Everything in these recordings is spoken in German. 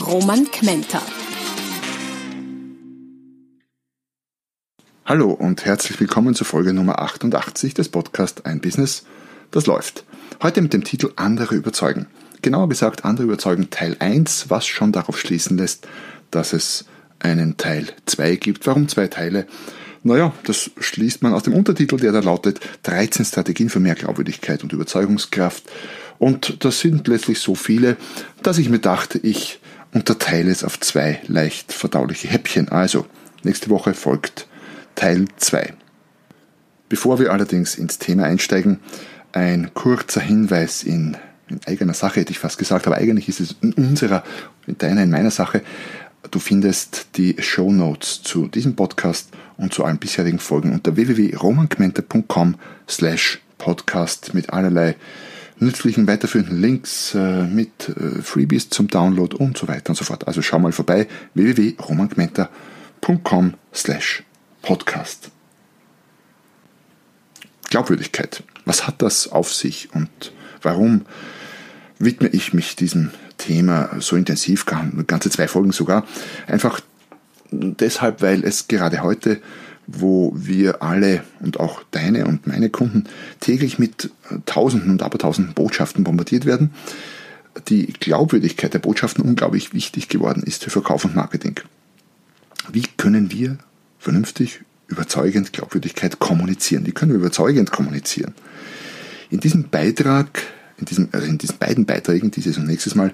Roman Kmenter. Hallo und herzlich willkommen zur Folge Nummer 88 des Podcasts Ein Business, das läuft. Heute mit dem Titel Andere überzeugen. Genauer gesagt, andere überzeugen Teil 1, was schon darauf schließen lässt, dass es einen Teil 2 gibt. Warum zwei Teile? Naja, das schließt man aus dem Untertitel, der da lautet 13 Strategien für mehr Glaubwürdigkeit und Überzeugungskraft. Und das sind letztlich so viele, dass ich mir dachte, ich unterteile es auf zwei leicht verdauliche Häppchen. Also, nächste Woche folgt Teil 2. Bevor wir allerdings ins Thema einsteigen, ein kurzer Hinweis in, in, eigener Sache, hätte ich fast gesagt, aber eigentlich ist es in unserer, in deiner, in meiner Sache. Du findest die Show Notes zu diesem Podcast und zu allen bisherigen Folgen unter www.romankmente.com slash podcast mit allerlei nützlichen weiterführenden Links, äh, mit äh, Freebies zum Download und so weiter und so fort. Also schau mal vorbei www.romankmenta.com slash Podcast. Glaubwürdigkeit. Was hat das auf sich und warum widme ich mich diesem Thema so intensiv, ganze zwei Folgen sogar? Einfach deshalb, weil es gerade heute, wo wir alle und auch deine und meine Kunden täglich mit Tausenden und Abertausenden Botschaften bombardiert werden, die Glaubwürdigkeit der Botschaften unglaublich wichtig geworden ist für Verkauf und Marketing. Wie können wir vernünftig, überzeugend Glaubwürdigkeit kommunizieren. Wie können wir überzeugend kommunizieren? In diesem Beitrag, in, diesem, also in diesen beiden Beiträgen, dieses und nächstes Mal,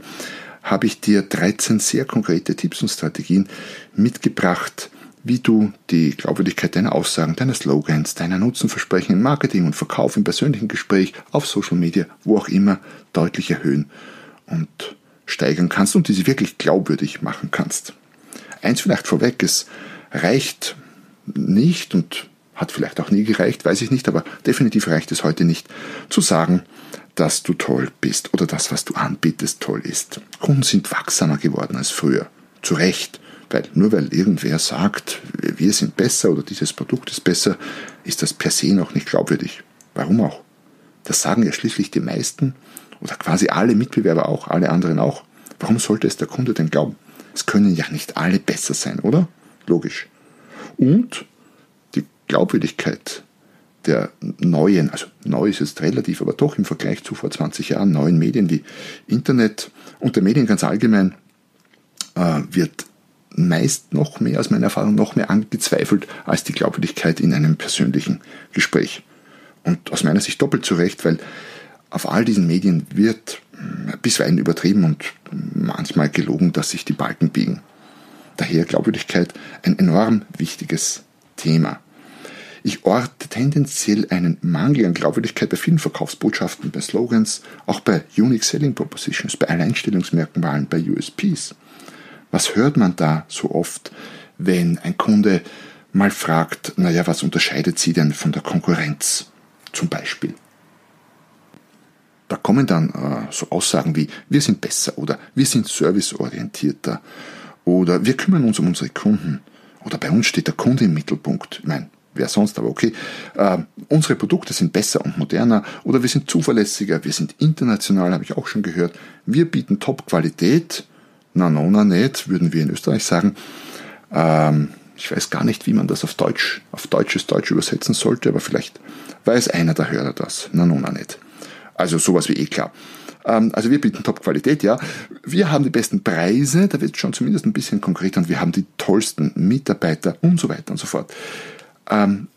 habe ich dir 13 sehr konkrete Tipps und Strategien mitgebracht, wie du die Glaubwürdigkeit deiner Aussagen, deiner Slogans, deiner Nutzenversprechen im Marketing und Verkauf, im persönlichen Gespräch, auf Social Media, wo auch immer, deutlich erhöhen und steigern kannst und diese wirklich glaubwürdig machen kannst. Eins vielleicht vorweg, es reicht nicht und hat vielleicht auch nie gereicht, weiß ich nicht, aber definitiv reicht es heute nicht, zu sagen, dass du toll bist oder das, was du anbietest, toll ist. Kunden sind wachsamer geworden als früher. Zu Recht. Weil nur weil irgendwer sagt, wir sind besser oder dieses Produkt ist besser, ist das per se noch nicht glaubwürdig. Warum auch? Das sagen ja schließlich die meisten oder quasi alle Mitbewerber auch, alle anderen auch. Warum sollte es der Kunde denn glauben? Es können ja nicht alle besser sein, oder? Logisch und die Glaubwürdigkeit der neuen, also neu ist es relativ, aber doch im Vergleich zu vor 20 Jahren neuen Medien wie Internet und der Medien ganz allgemein äh, wird meist noch mehr, aus meiner Erfahrung, noch mehr angezweifelt als die Glaubwürdigkeit in einem persönlichen Gespräch. Und aus meiner Sicht doppelt zu Recht, weil auf all diesen Medien wird bisweilen übertrieben und manchmal gelogen, dass sich die Balken biegen. Daher Glaubwürdigkeit ein enorm wichtiges Thema. Ich orte tendenziell einen Mangel an Glaubwürdigkeit bei vielen Verkaufsbotschaften, bei Slogans, auch bei Unique Selling Propositions, bei Alleinstellungsmerkmalen, bei USPs. Was hört man da so oft, wenn ein Kunde mal fragt, naja, was unterscheidet Sie denn von der Konkurrenz zum Beispiel? Da kommen dann äh, so Aussagen wie, wir sind besser oder wir sind serviceorientierter oder wir kümmern uns um unsere Kunden. Oder bei uns steht der Kunde im Mittelpunkt. Ich meine, wer sonst, aber okay. Äh, unsere Produkte sind besser und moderner oder wir sind zuverlässiger, wir sind international, habe ich auch schon gehört. Wir bieten Top-Qualität. Na, no, na, nicht, würden wir in Österreich sagen. Ähm, ich weiß gar nicht, wie man das auf Deutsch, auf deutsches Deutsch übersetzen sollte, aber vielleicht weiß einer der Hörer das. Na, no, na, nicht. Also sowas wie eh klar. Ähm, also wir bieten Top-Qualität, ja. Wir haben die besten Preise, da wird es schon zumindest ein bisschen konkreter und wir haben die tollsten Mitarbeiter und so weiter und so fort. Ähm,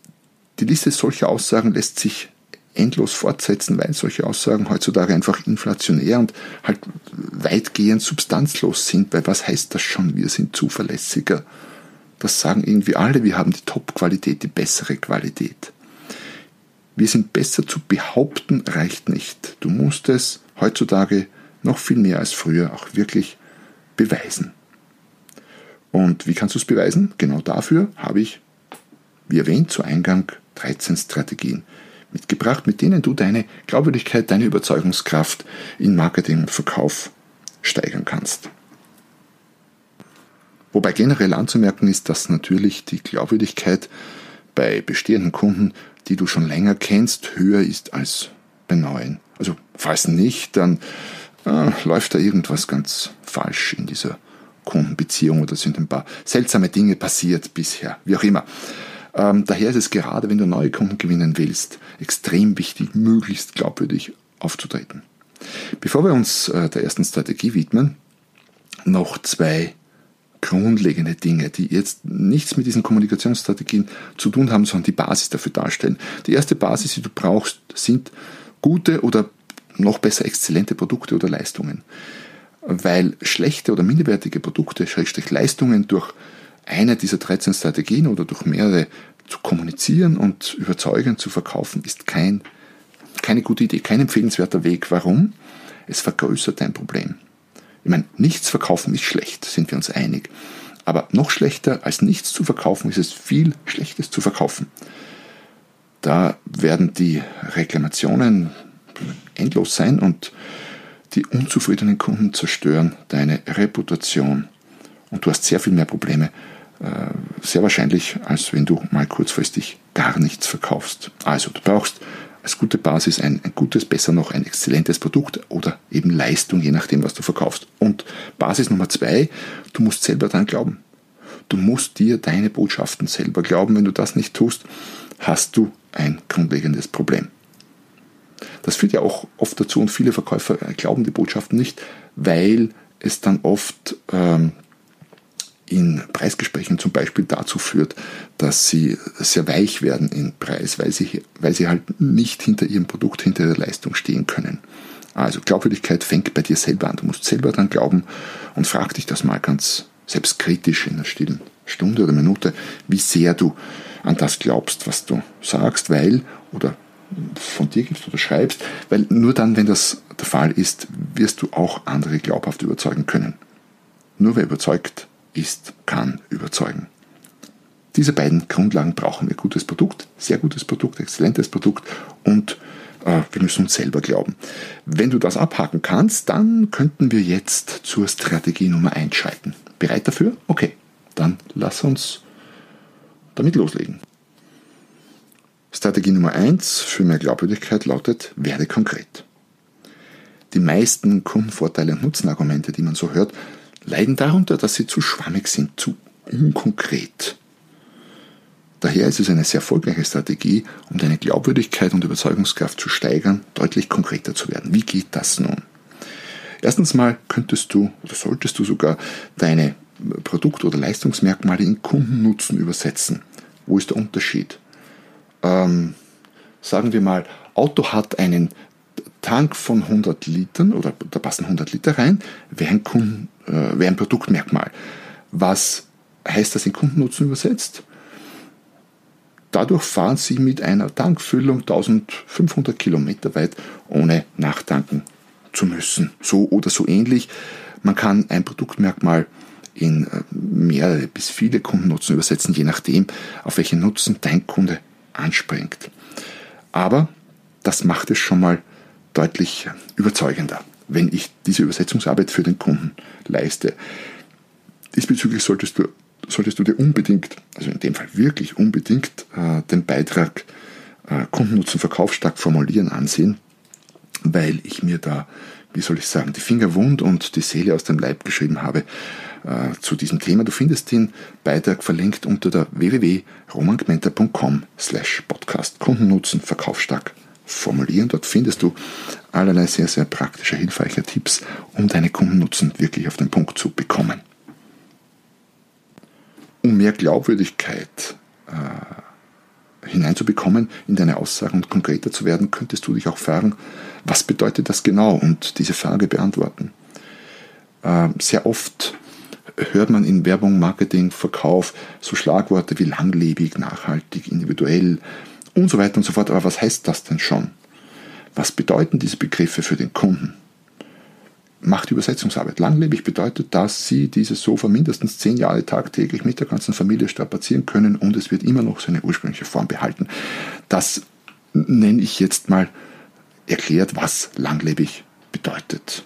die Liste solcher Aussagen lässt sich endlos fortsetzen, weil solche Aussagen heutzutage einfach inflationär und halt weitgehend substanzlos sind, weil was heißt das schon? Wir sind zuverlässiger. Das sagen irgendwie alle, wir haben die Top-Qualität, die bessere Qualität. Wir sind besser zu behaupten, reicht nicht. Du musst es heutzutage noch viel mehr als früher auch wirklich beweisen. Und wie kannst du es beweisen? Genau dafür habe ich, wie erwähnt, zu Eingang 13 Strategien mitgebracht, mit denen du deine Glaubwürdigkeit, deine Überzeugungskraft in Marketing und Verkauf steigern kannst. Wobei generell anzumerken ist, dass natürlich die Glaubwürdigkeit bei bestehenden Kunden, die du schon länger kennst, höher ist als bei neuen. Also falls nicht, dann äh, läuft da irgendwas ganz falsch in dieser Kundenbeziehung oder sind ein paar seltsame Dinge passiert bisher, wie auch immer. Ähm, daher ist es gerade, wenn du neue Kunden gewinnen willst, extrem wichtig, möglichst glaubwürdig aufzutreten. Bevor wir uns äh, der ersten Strategie widmen, noch zwei grundlegende Dinge, die jetzt nichts mit diesen Kommunikationsstrategien zu tun haben, sondern die Basis dafür darstellen. Die erste Basis, die du brauchst, sind gute oder noch besser exzellente Produkte oder Leistungen. Weil schlechte oder minderwertige Produkte, Leistungen durch eine dieser 13 Strategien oder durch mehrere zu kommunizieren und überzeugend zu verkaufen, ist kein, keine gute Idee, kein empfehlenswerter Weg. Warum? Es vergrößert dein Problem. Ich meine, nichts verkaufen ist schlecht, sind wir uns einig. Aber noch schlechter als nichts zu verkaufen ist es viel Schlechtes zu verkaufen. Da werden die Reklamationen endlos sein und die unzufriedenen Kunden zerstören deine Reputation. Und du hast sehr viel mehr Probleme, sehr wahrscheinlich, als wenn du mal kurzfristig gar nichts verkaufst. Also du brauchst als gute Basis ein, ein gutes, besser noch ein exzellentes Produkt oder eben Leistung, je nachdem, was du verkaufst. Und Basis Nummer zwei, du musst selber daran glauben. Du musst dir deine Botschaften selber glauben. Wenn du das nicht tust, hast du ein grundlegendes Problem. Das führt ja auch oft dazu und viele Verkäufer glauben die Botschaften nicht, weil es dann oft ähm, in Preisgesprächen zum Beispiel dazu führt, dass sie sehr weich werden im Preis, weil sie, weil sie halt nicht hinter ihrem Produkt, hinter ihrer Leistung stehen können. Also Glaubwürdigkeit fängt bei dir selber an. Du musst selber dran glauben und frag dich das mal ganz selbstkritisch in einer stillen Stunde oder Minute, wie sehr du an das glaubst, was du sagst, weil oder von dir gibst oder schreibst, weil nur dann, wenn das der Fall ist, wirst du auch andere glaubhaft überzeugen können. Nur wer überzeugt ist, kann überzeugen. Diese beiden Grundlagen brauchen wir. Gutes Produkt, sehr gutes Produkt, exzellentes Produkt und äh, wir müssen uns selber glauben. Wenn du das abhaken kannst, dann könnten wir jetzt zur Strategie Nummer 1 schalten. Bereit dafür? Okay, dann lass uns damit loslegen. Strategie Nummer 1 für mehr Glaubwürdigkeit lautet, werde konkret. Die meisten Kundenvorteile und Nutzenargumente, die man so hört, leiden darunter, dass sie zu schwammig sind, zu unkonkret. Daher ist es eine sehr erfolgreiche Strategie, um deine Glaubwürdigkeit und Überzeugungskraft zu steigern, deutlich konkreter zu werden. Wie geht das nun? Erstens mal könntest du oder solltest du sogar deine Produkt- oder Leistungsmerkmale in Kundennutzen übersetzen. Wo ist der Unterschied? Ähm, sagen wir mal, Auto hat einen Tank von 100 Litern oder da passen 100 Liter rein, wäre ein, äh, wäre ein Produktmerkmal. Was heißt das in Kundennutzen übersetzt? Dadurch fahren Sie mit einer Tankfüllung 1500 Kilometer weit, ohne nachtanken zu müssen. So oder so ähnlich. Man kann ein Produktmerkmal in äh, mehrere bis viele Kundennutzen übersetzen, je nachdem, auf welchen Nutzen dein Kunde anspringt. Aber das macht es schon mal deutlich überzeugender, wenn ich diese Übersetzungsarbeit für den Kunden leiste. Diesbezüglich solltest du, solltest du dir unbedingt, also in dem Fall wirklich unbedingt, äh, den Beitrag äh, Kundennutzen verkaufsstark formulieren ansehen, weil ich mir da, wie soll ich sagen, die Finger wund und die Seele aus dem Leib geschrieben habe äh, zu diesem Thema. Du findest den Beitrag verlinkt unter der www.romangmenta.com slash podcast Kundennutzen verkaufsstark formulieren. Dort findest du allerlei sehr, sehr praktische, hilfreiche Tipps, um deine Kundennutzen wirklich auf den Punkt zu bekommen. Um mehr Glaubwürdigkeit äh, hineinzubekommen in deine Aussagen und konkreter zu werden, könntest du dich auch fragen, was bedeutet das genau und diese Frage beantworten. Äh, sehr oft hört man in Werbung, Marketing, Verkauf so Schlagworte wie langlebig, nachhaltig, individuell, und so weiter und so fort. Aber was heißt das denn schon? Was bedeuten diese Begriffe für den Kunden? macht Übersetzungsarbeit. Langlebig bedeutet, dass Sie dieses Sofa mindestens zehn Jahre tagtäglich mit der ganzen Familie strapazieren können und es wird immer noch seine ursprüngliche Form behalten. Das nenne ich jetzt mal erklärt, was langlebig bedeutet.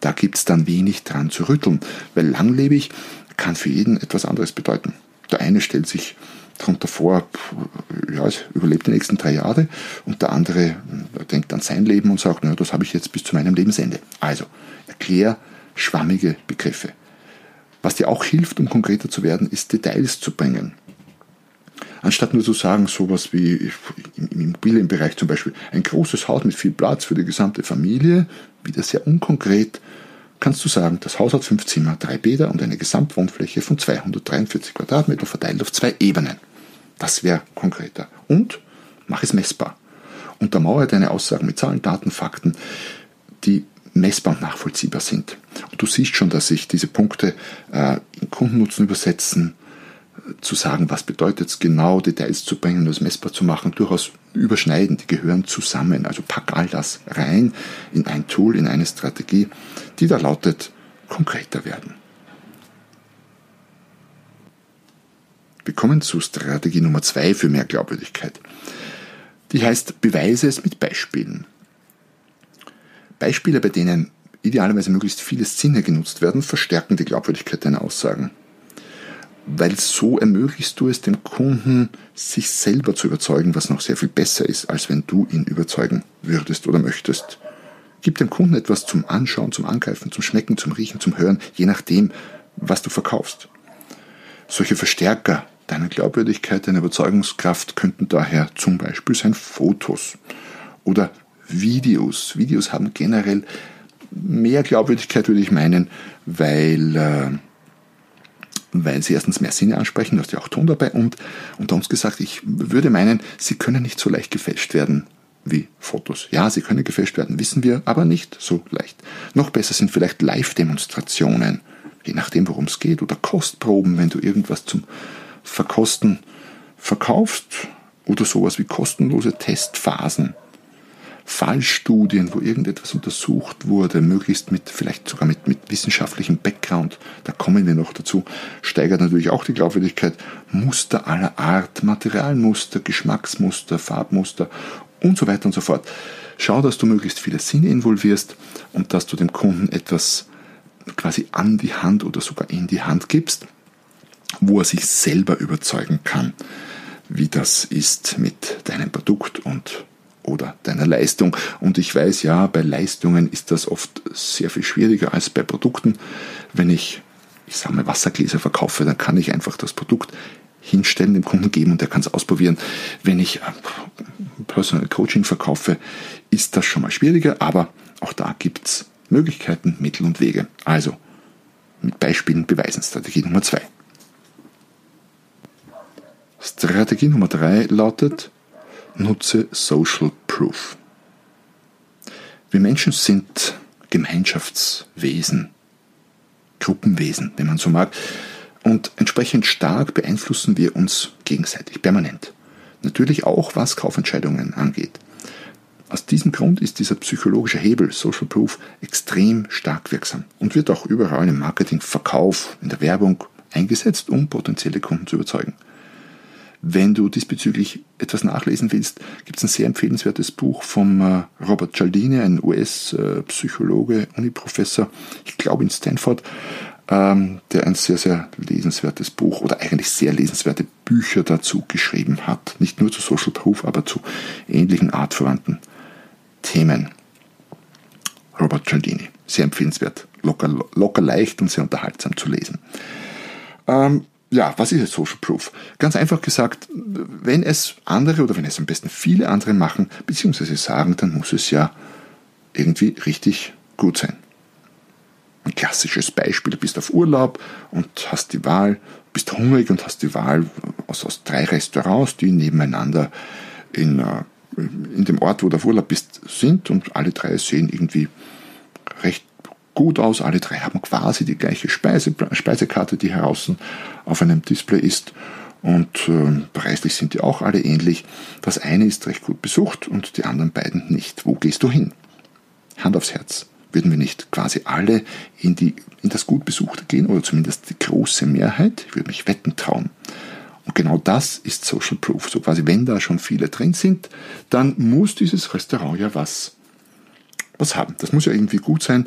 Da gibt es dann wenig dran zu rütteln, weil langlebig kann für jeden etwas anderes bedeuten. Der eine stellt sich darunter vor, ja, es überlebt die nächsten drei Jahre und der andere denkt an sein Leben und sagt, naja, das habe ich jetzt bis zu meinem Lebensende. Also, erklär schwammige Begriffe. Was dir auch hilft, um konkreter zu werden, ist Details zu bringen. Anstatt nur zu sagen, sowas wie im Immobilienbereich zum Beispiel, ein großes Haus mit viel Platz für die gesamte Familie, wieder sehr unkonkret, kannst du sagen, das Haus hat fünf Zimmer, drei Bäder und eine Gesamtwohnfläche von 243 Quadratmeter verteilt auf zwei Ebenen. Das wäre konkreter. Und mach es messbar. Untermauere deine Aussagen mit Zahlen, Daten, Fakten, die messbar und nachvollziehbar sind. Und du siehst schon, dass sich diese Punkte äh, in Kundennutzen übersetzen, zu sagen, was bedeutet es genau, Details zu bringen, das messbar zu machen, durchaus überschneiden, die gehören zusammen. Also pack all das rein in ein Tool, in eine Strategie, die da lautet, konkreter werden. Wir kommen zu Strategie Nummer zwei für mehr Glaubwürdigkeit. Die heißt, beweise es mit Beispielen. Beispiele, bei denen idealerweise möglichst viele Sinne genutzt werden, verstärken die Glaubwürdigkeit deiner Aussagen weil so ermöglichst du es dem Kunden, sich selber zu überzeugen, was noch sehr viel besser ist, als wenn du ihn überzeugen würdest oder möchtest. Gib dem Kunden etwas zum Anschauen, zum Angreifen, zum Schmecken, zum Riechen, zum Hören, je nachdem, was du verkaufst. Solche Verstärker deiner Glaubwürdigkeit, deiner Überzeugungskraft könnten daher zum Beispiel sein Fotos oder Videos. Videos haben generell mehr Glaubwürdigkeit, würde ich meinen, weil äh, weil sie erstens mehr Sinne ansprechen, du hast ja auch Ton dabei und unter uns gesagt, ich würde meinen, sie können nicht so leicht gefälscht werden wie Fotos. Ja, sie können gefälscht werden, wissen wir, aber nicht so leicht. Noch besser sind vielleicht Live-Demonstrationen, je nachdem, worum es geht, oder Kostproben, wenn du irgendwas zum Verkosten verkaufst oder sowas wie kostenlose Testphasen Fallstudien, wo irgendetwas untersucht wurde, möglichst mit, vielleicht sogar mit, mit wissenschaftlichem Background, da kommen wir noch dazu, steigert natürlich auch die Glaubwürdigkeit. Muster aller Art, Materialmuster, Geschmacksmuster, Farbmuster und so weiter und so fort. Schau, dass du möglichst viele Sinne involvierst und dass du dem Kunden etwas quasi an die Hand oder sogar in die Hand gibst, wo er sich selber überzeugen kann, wie das ist mit deinem Produkt und oder deiner Leistung. Und ich weiß ja, bei Leistungen ist das oft sehr viel schwieriger als bei Produkten. Wenn ich, ich sage mal, Wassergläser verkaufe, dann kann ich einfach das Produkt hinstellen, dem Kunden geben und der kann es ausprobieren. Wenn ich äh, Personal Coaching verkaufe, ist das schon mal schwieriger, aber auch da gibt es Möglichkeiten, Mittel und Wege. Also mit Beispielen beweisen. Strategie Nummer zwei. Strategie Nummer drei lautet, Nutze Social Proof. Wir Menschen sind Gemeinschaftswesen, Gruppenwesen, wenn man so mag, und entsprechend stark beeinflussen wir uns gegenseitig, permanent. Natürlich auch, was Kaufentscheidungen angeht. Aus diesem Grund ist dieser psychologische Hebel Social Proof extrem stark wirksam und wird auch überall im Marketing, Verkauf, in der Werbung eingesetzt, um potenzielle Kunden zu überzeugen. Wenn du diesbezüglich etwas nachlesen willst, gibt es ein sehr empfehlenswertes Buch vom äh, Robert Cialdini, ein US-Psychologe, Uniprofessor, ich glaube in Stanford, ähm, der ein sehr, sehr lesenswertes Buch oder eigentlich sehr lesenswerte Bücher dazu geschrieben hat. Nicht nur zu Social Proof, aber zu ähnlichen artverwandten Themen. Robert Cialdini, sehr empfehlenswert, locker, locker leicht und sehr unterhaltsam zu lesen. Ähm, ja, was ist jetzt Social Proof? Ganz einfach gesagt, wenn es andere oder wenn es am besten viele andere machen, beziehungsweise sagen, dann muss es ja irgendwie richtig gut sein. Ein klassisches Beispiel, du bist auf Urlaub und hast die Wahl, bist hungrig und hast die Wahl aus, aus drei Restaurants, die nebeneinander in, äh, in dem Ort, wo du auf Urlaub bist, sind und alle drei sehen irgendwie recht gut aus. Alle drei haben quasi die gleiche Speise, Speisekarte, die heraus auf einem Display ist. Und äh, preislich sind die auch alle ähnlich. Das eine ist recht gut besucht und die anderen beiden nicht. Wo gehst du hin? Hand aufs Herz. Würden wir nicht quasi alle in, die, in das gut besuchte gehen oder zumindest die große Mehrheit? Ich würde mich wetten trauen. Und genau das ist Social Proof. So quasi, wenn da schon viele drin sind, dann muss dieses Restaurant ja was, was haben. Das muss ja irgendwie gut sein.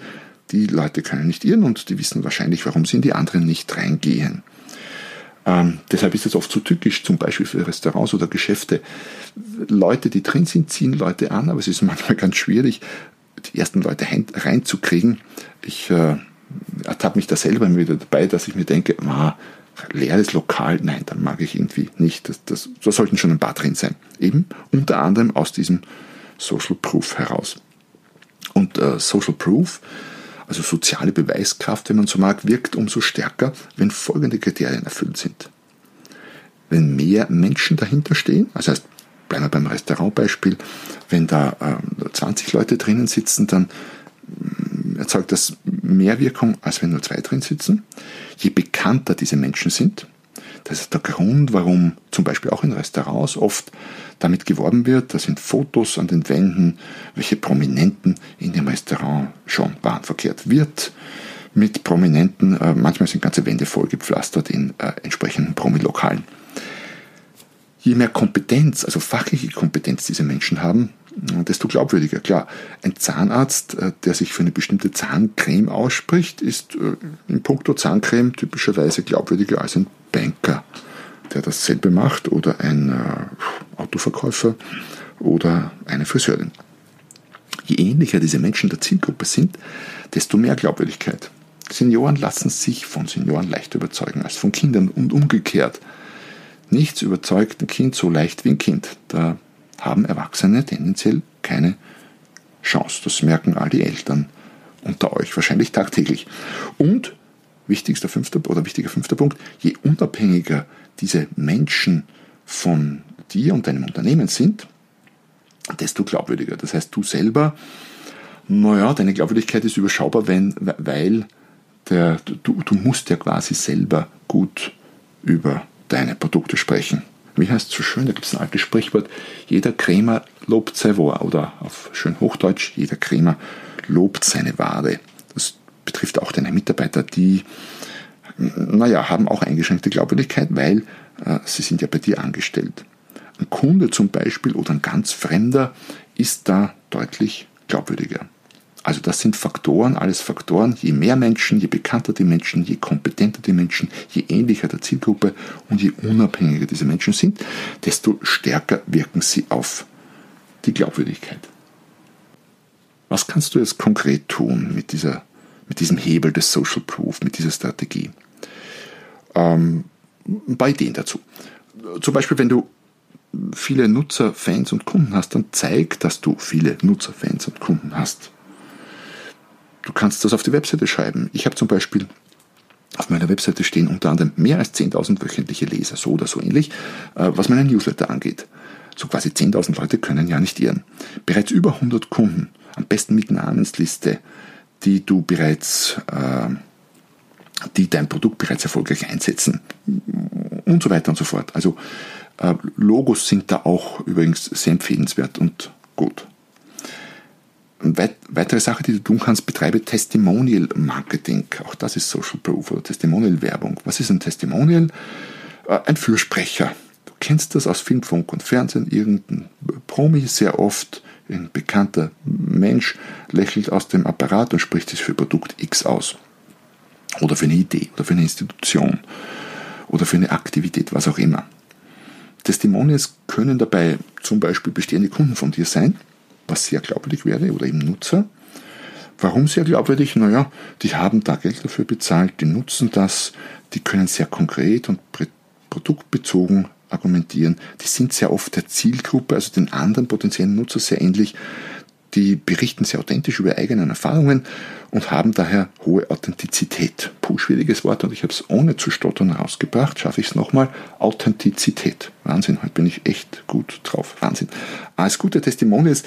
Die Leute können nicht irren und die wissen wahrscheinlich, warum sie in die anderen nicht reingehen. Ähm, deshalb ist es oft so tückisch, zum Beispiel für Restaurants oder Geschäfte. Leute, die drin sind, ziehen Leute an, aber es ist manchmal ganz schwierig, die ersten Leute reinzukriegen. Ich äh, ertappe mich da selber immer wieder dabei, dass ich mir denke, ah, leeres Lokal, nein, dann mag ich irgendwie nicht. Das, das, da sollten schon ein paar drin sein. Eben unter anderem aus diesem Social Proof heraus. Und äh, Social Proof also soziale Beweiskraft, wenn man so mag, wirkt umso stärker, wenn folgende Kriterien erfüllt sind. Wenn mehr Menschen dahinter stehen, das heißt, bleiben wir beim Restaurantbeispiel, wenn da äh, 20 Leute drinnen sitzen, dann mm, erzeugt das mehr Wirkung, als wenn nur zwei drin sitzen. Je bekannter diese Menschen sind, das ist der Grund, warum zum Beispiel auch in Restaurants oft damit geworben wird. Da sind Fotos an den Wänden, welche Prominenten in dem Restaurant schon waren. Verkehrt wird mit Prominenten. Äh, manchmal sind ganze Wände vollgepflastert in äh, entsprechenden Promilokalen. Je mehr Kompetenz, also fachliche Kompetenz diese Menschen haben, desto glaubwürdiger. Klar, ein Zahnarzt, äh, der sich für eine bestimmte Zahncreme ausspricht, ist äh, in puncto Zahncreme typischerweise glaubwürdiger als ein Banker, der dasselbe macht, oder ein äh, Autoverkäufer oder eine Friseurin. Je ähnlicher diese Menschen der Zielgruppe sind, desto mehr Glaubwürdigkeit. Senioren lassen sich von Senioren leichter überzeugen als von Kindern und umgekehrt. Nichts überzeugt ein Kind so leicht wie ein Kind. Da haben Erwachsene tendenziell keine Chance. Das merken all die Eltern unter euch wahrscheinlich tagtäglich. Und wichtigster fünfter oder wichtiger fünfter Punkt, je unabhängiger diese Menschen von dir und deinem Unternehmen sind, desto glaubwürdiger. Das heißt, du selber, naja, deine Glaubwürdigkeit ist überschaubar, wenn, weil der, du, du musst ja quasi selber gut über deine Produkte sprechen wie heißt es so schön, da gibt es ein altes Sprichwort, jeder Krämer lobt sein Ware oder auf schön Hochdeutsch, jeder Krämer lobt seine Ware. Betrifft auch deine Mitarbeiter, die, naja, haben auch eingeschränkte Glaubwürdigkeit, weil äh, sie sind ja bei dir angestellt. Ein Kunde zum Beispiel oder ein ganz Fremder ist da deutlich glaubwürdiger. Also das sind Faktoren, alles Faktoren. Je mehr Menschen, je bekannter die Menschen, je kompetenter die Menschen, je ähnlicher der Zielgruppe und je unabhängiger diese Menschen sind, desto stärker wirken sie auf die Glaubwürdigkeit. Was kannst du jetzt konkret tun mit, dieser, mit diesem Hebel des Social Proof, mit dieser Strategie? Ähm, ein paar Ideen dazu. Zum Beispiel, wenn du viele Nutzer, Fans und Kunden hast, dann zeig, dass du viele Nutzer, Fans und Kunden hast. Du kannst das auf die Webseite schreiben. Ich habe zum Beispiel auf meiner Webseite stehen unter anderem mehr als 10.000 wöchentliche Leser, so oder so ähnlich, äh, was meinen Newsletter angeht. So quasi 10.000 Leute können ja nicht irren. Bereits über 100 Kunden, am besten mit Namensliste, die du bereits, äh, die dein Produkt bereits erfolgreich einsetzen und so weiter und so fort. Also äh, Logos sind da auch übrigens sehr empfehlenswert und gut. Eine weitere Sache, die du tun kannst, betreibe Testimonial Marketing. Auch das ist Social Proof oder Testimonial Werbung. Was ist ein Testimonial? Äh, ein Fürsprecher. Du kennst das aus Film, Funk und Fernsehen. Irgendein Promi sehr oft, ein bekannter Mensch lächelt aus dem Apparat und spricht sich für Produkt X aus. Oder für eine Idee oder für eine Institution oder für eine Aktivität, was auch immer. Testimonials können dabei zum Beispiel bestehende Kunden von dir sein was sehr glaubwürdig wäre, oder eben Nutzer. Warum sehr glaubwürdig? Naja, die haben da Geld dafür bezahlt, die nutzen das, die können sehr konkret und produktbezogen argumentieren. Die sind sehr oft der Zielgruppe, also den anderen potenziellen Nutzer sehr ähnlich. Die berichten sehr authentisch über eigene Erfahrungen und haben daher hohe Authentizität. Puh, schwieriges Wort und ich habe es ohne zu stottern rausgebracht. Schaffe ich es nochmal. Authentizität. Wahnsinn, heute bin ich echt gut drauf. Wahnsinn. Als gute Testimonials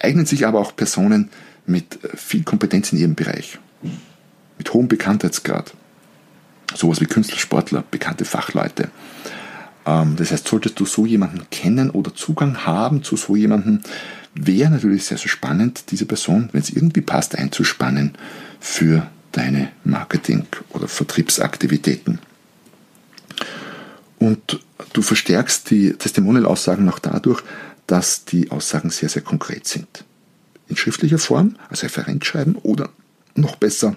eignen sich aber auch Personen mit äh, viel Kompetenz in ihrem Bereich. Mit hohem Bekanntheitsgrad. Sowas wie Künstler, Sportler, bekannte Fachleute. Ähm, das heißt, solltest du so jemanden kennen oder Zugang haben zu so jemanden, wäre natürlich sehr, sehr spannend, diese Person, wenn es irgendwie passt, einzuspannen für deine Marketing- oder Vertriebsaktivitäten. Und du verstärkst die Testimonial-Aussagen noch dadurch, dass die Aussagen sehr, sehr konkret sind. In schriftlicher Form, als Referenzschreiben oder noch besser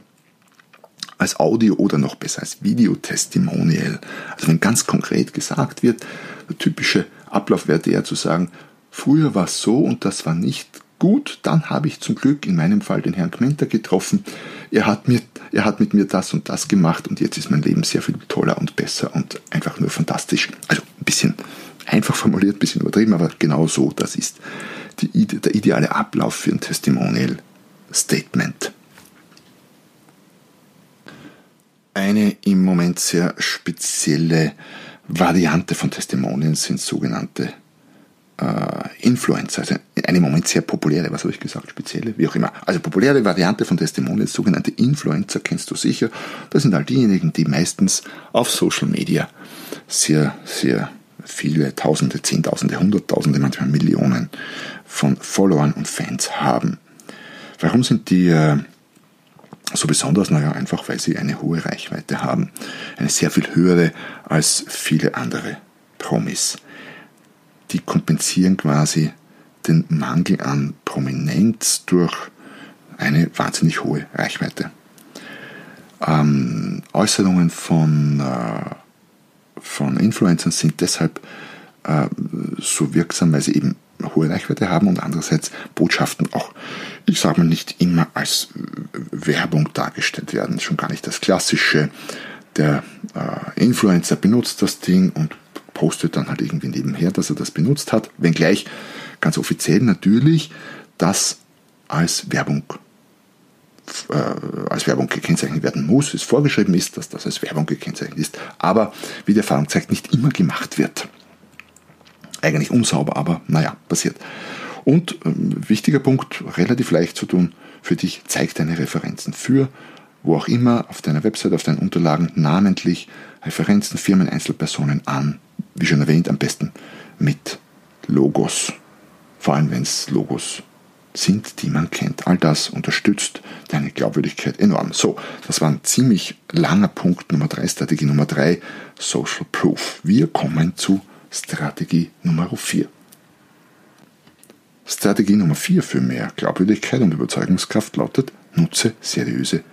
als Audio oder noch besser als Videotestimonial. Also wenn ganz konkret gesagt wird, der typische Ablauf wäre der zu sagen, früher war es so und das war nicht gut, dann habe ich zum Glück in meinem Fall den Herrn Kmenter getroffen. Er hat, mir, er hat mit mir das und das gemacht und jetzt ist mein Leben sehr viel toller und besser und einfach nur fantastisch. Also ein bisschen einfach formuliert, ein bisschen übertrieben, aber genau so, das ist die, der ideale Ablauf für ein Testimonial Statement. Eine im Moment sehr spezielle Variante von Testimonials sind sogenannte äh, Influencer, also eine im Moment sehr populäre, was habe ich gesagt, spezielle, wie auch immer. Also populäre Variante von Testimonials, sogenannte Influencer, kennst du sicher. Das sind all diejenigen, die meistens auf Social Media sehr, sehr viele Tausende, Zehntausende, Hunderttausende, manchmal Millionen von Followern und Fans haben. Warum sind die äh, so besonders? Naja, einfach weil sie eine hohe Reichweite haben. Eine sehr viel höhere als viele andere Promis. Die kompensieren quasi den Mangel an Prominenz durch eine wahnsinnig hohe Reichweite. Ähm, Äußerungen von, äh, von Influencern sind deshalb äh, so wirksam, weil sie eben hohe Reichweite haben und andererseits Botschaften auch, ich sage mal, nicht immer als Werbung dargestellt werden. Schon gar nicht das klassische, der äh, Influencer benutzt das Ding und postet dann halt irgendwie nebenher, dass er das benutzt hat, wenngleich ganz offiziell natürlich das als Werbung äh, als Werbung gekennzeichnet werden muss, es vorgeschrieben ist, dass das als Werbung gekennzeichnet ist, aber wie die Erfahrung zeigt, nicht immer gemacht wird. Eigentlich unsauber, aber naja, passiert. Und ähm, wichtiger Punkt, relativ leicht zu tun, für dich, zeig deine Referenzen für, wo auch immer, auf deiner Website, auf deinen Unterlagen, namentlich Referenzen, Firmen, Einzelpersonen an, wie schon erwähnt, am besten mit Logos. Vor allem, wenn es Logos sind, die man kennt. All das unterstützt deine Glaubwürdigkeit enorm. So, das war ein ziemlich langer Punkt Nummer 3, Strategie Nummer 3, Social Proof. Wir kommen zu Strategie Nummer 4. Strategie Nummer 4 für mehr Glaubwürdigkeit und Überzeugungskraft lautet, nutze seriöse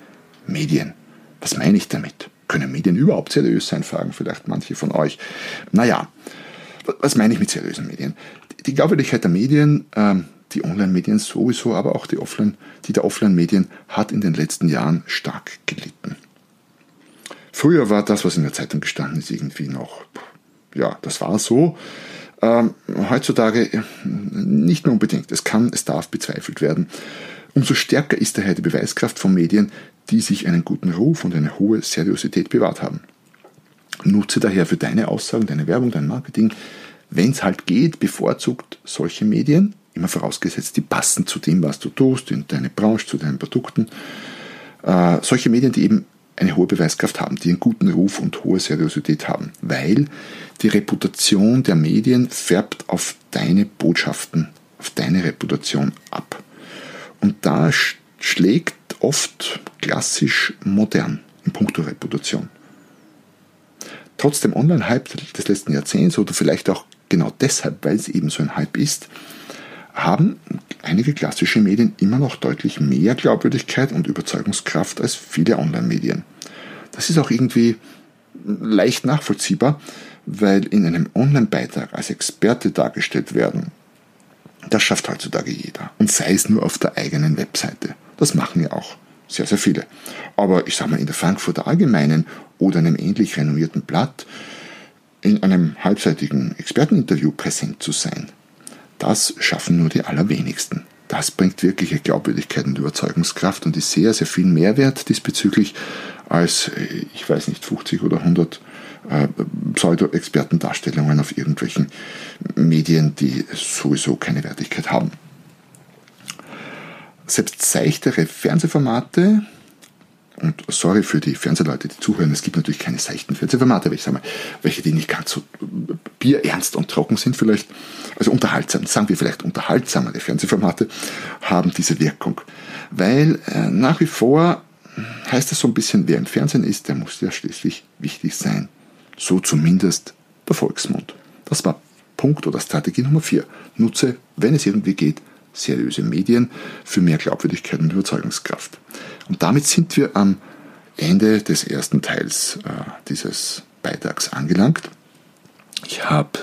Medien. Was meine ich damit? Können Medien überhaupt seriös sein, fragen vielleicht manche von euch. Naja, was meine ich mit seriösen Medien? Die Glaubwürdigkeit der Medien, ähm, die Online-Medien sowieso, aber auch die, Offline, die der Offline-Medien hat in den letzten Jahren stark gelitten. Früher war das, was in der Zeitung gestanden ist, irgendwie noch ja, das war so. Ähm, heutzutage nicht mehr unbedingt. Es kann, es darf bezweifelt werden. Umso stärker ist daher die Beweiskraft von Medien, die sich einen guten Ruf und eine hohe Seriosität bewahrt haben. Nutze daher für deine Aussagen, deine Werbung, dein Marketing, wenn es halt geht, bevorzugt solche Medien, immer vorausgesetzt, die passen zu dem, was du tust, in deine Branche, zu deinen Produkten. Äh, solche Medien, die eben eine hohe Beweiskraft haben, die einen guten Ruf und hohe Seriosität haben, weil die Reputation der Medien färbt auf deine Botschaften, auf deine Reputation ab. Und da schlägt oft klassisch modern in puncto Reputation. Trotz dem Online-Hype des letzten Jahrzehnts oder vielleicht auch genau deshalb, weil es eben so ein Hype ist, haben einige klassische Medien immer noch deutlich mehr Glaubwürdigkeit und Überzeugungskraft als viele Online-Medien. Das ist auch irgendwie leicht nachvollziehbar, weil in einem Online-Beitrag als Experte dargestellt werden, das schafft heutzutage jeder. Und sei es nur auf der eigenen Webseite. Das machen ja auch sehr, sehr viele. Aber ich sage mal, in der Frankfurter Allgemeinen oder einem ähnlich renommierten Blatt in einem halbseitigen Experteninterview präsent zu sein, das schaffen nur die allerwenigsten. Das bringt wirkliche Glaubwürdigkeit und Überzeugungskraft und ist sehr, sehr viel Mehrwert diesbezüglich als, äh, ich weiß nicht, 50 oder 100 äh, Pseudo-Expertendarstellungen auf irgendwelchen Medien, die sowieso keine Wertigkeit haben. Selbst seichtere Fernsehformate und sorry für die Fernsehleute, die zuhören, es gibt natürlich keine seichten Fernsehformate, welche, mal, welche die nicht ganz so bierernst und trocken sind vielleicht, also unterhaltsam, sagen wir vielleicht unterhaltsamere Fernsehformate, haben diese Wirkung. Weil äh, nach wie vor heißt es so ein bisschen, wer im Fernsehen ist, der muss ja schließlich wichtig sein. So zumindest der Volksmund. Das war Punkt oder Strategie Nummer 4. Nutze, wenn es irgendwie geht, seriöse Medien für mehr Glaubwürdigkeit und Überzeugungskraft. Und damit sind wir am Ende des ersten Teils äh, dieses Beitrags angelangt. Ich habe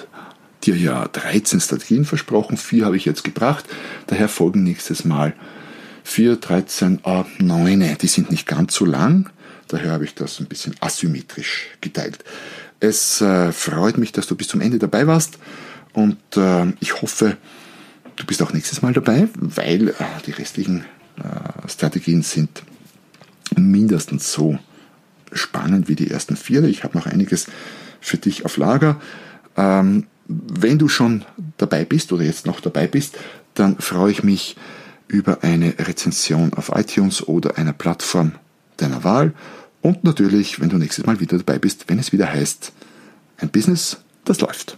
dir ja 13 Strategien versprochen, vier habe ich jetzt gebracht, daher folgen nächstes Mal 4, 13, äh, 9. Die sind nicht ganz so lang, daher habe ich das ein bisschen asymmetrisch geteilt. Es äh, freut mich, dass du bis zum Ende dabei warst und äh, ich hoffe, du bist auch nächstes Mal dabei, weil äh, die restlichen äh, Strategien sind mindestens so spannend wie die ersten vier. Ich habe noch einiges für dich auf Lager. Ähm, wenn du schon dabei bist oder jetzt noch dabei bist, dann freue ich mich über eine Rezension auf iTunes oder einer Plattform deiner Wahl. Und natürlich, wenn du nächstes Mal wieder dabei bist, wenn es wieder heißt, ein Business, das läuft.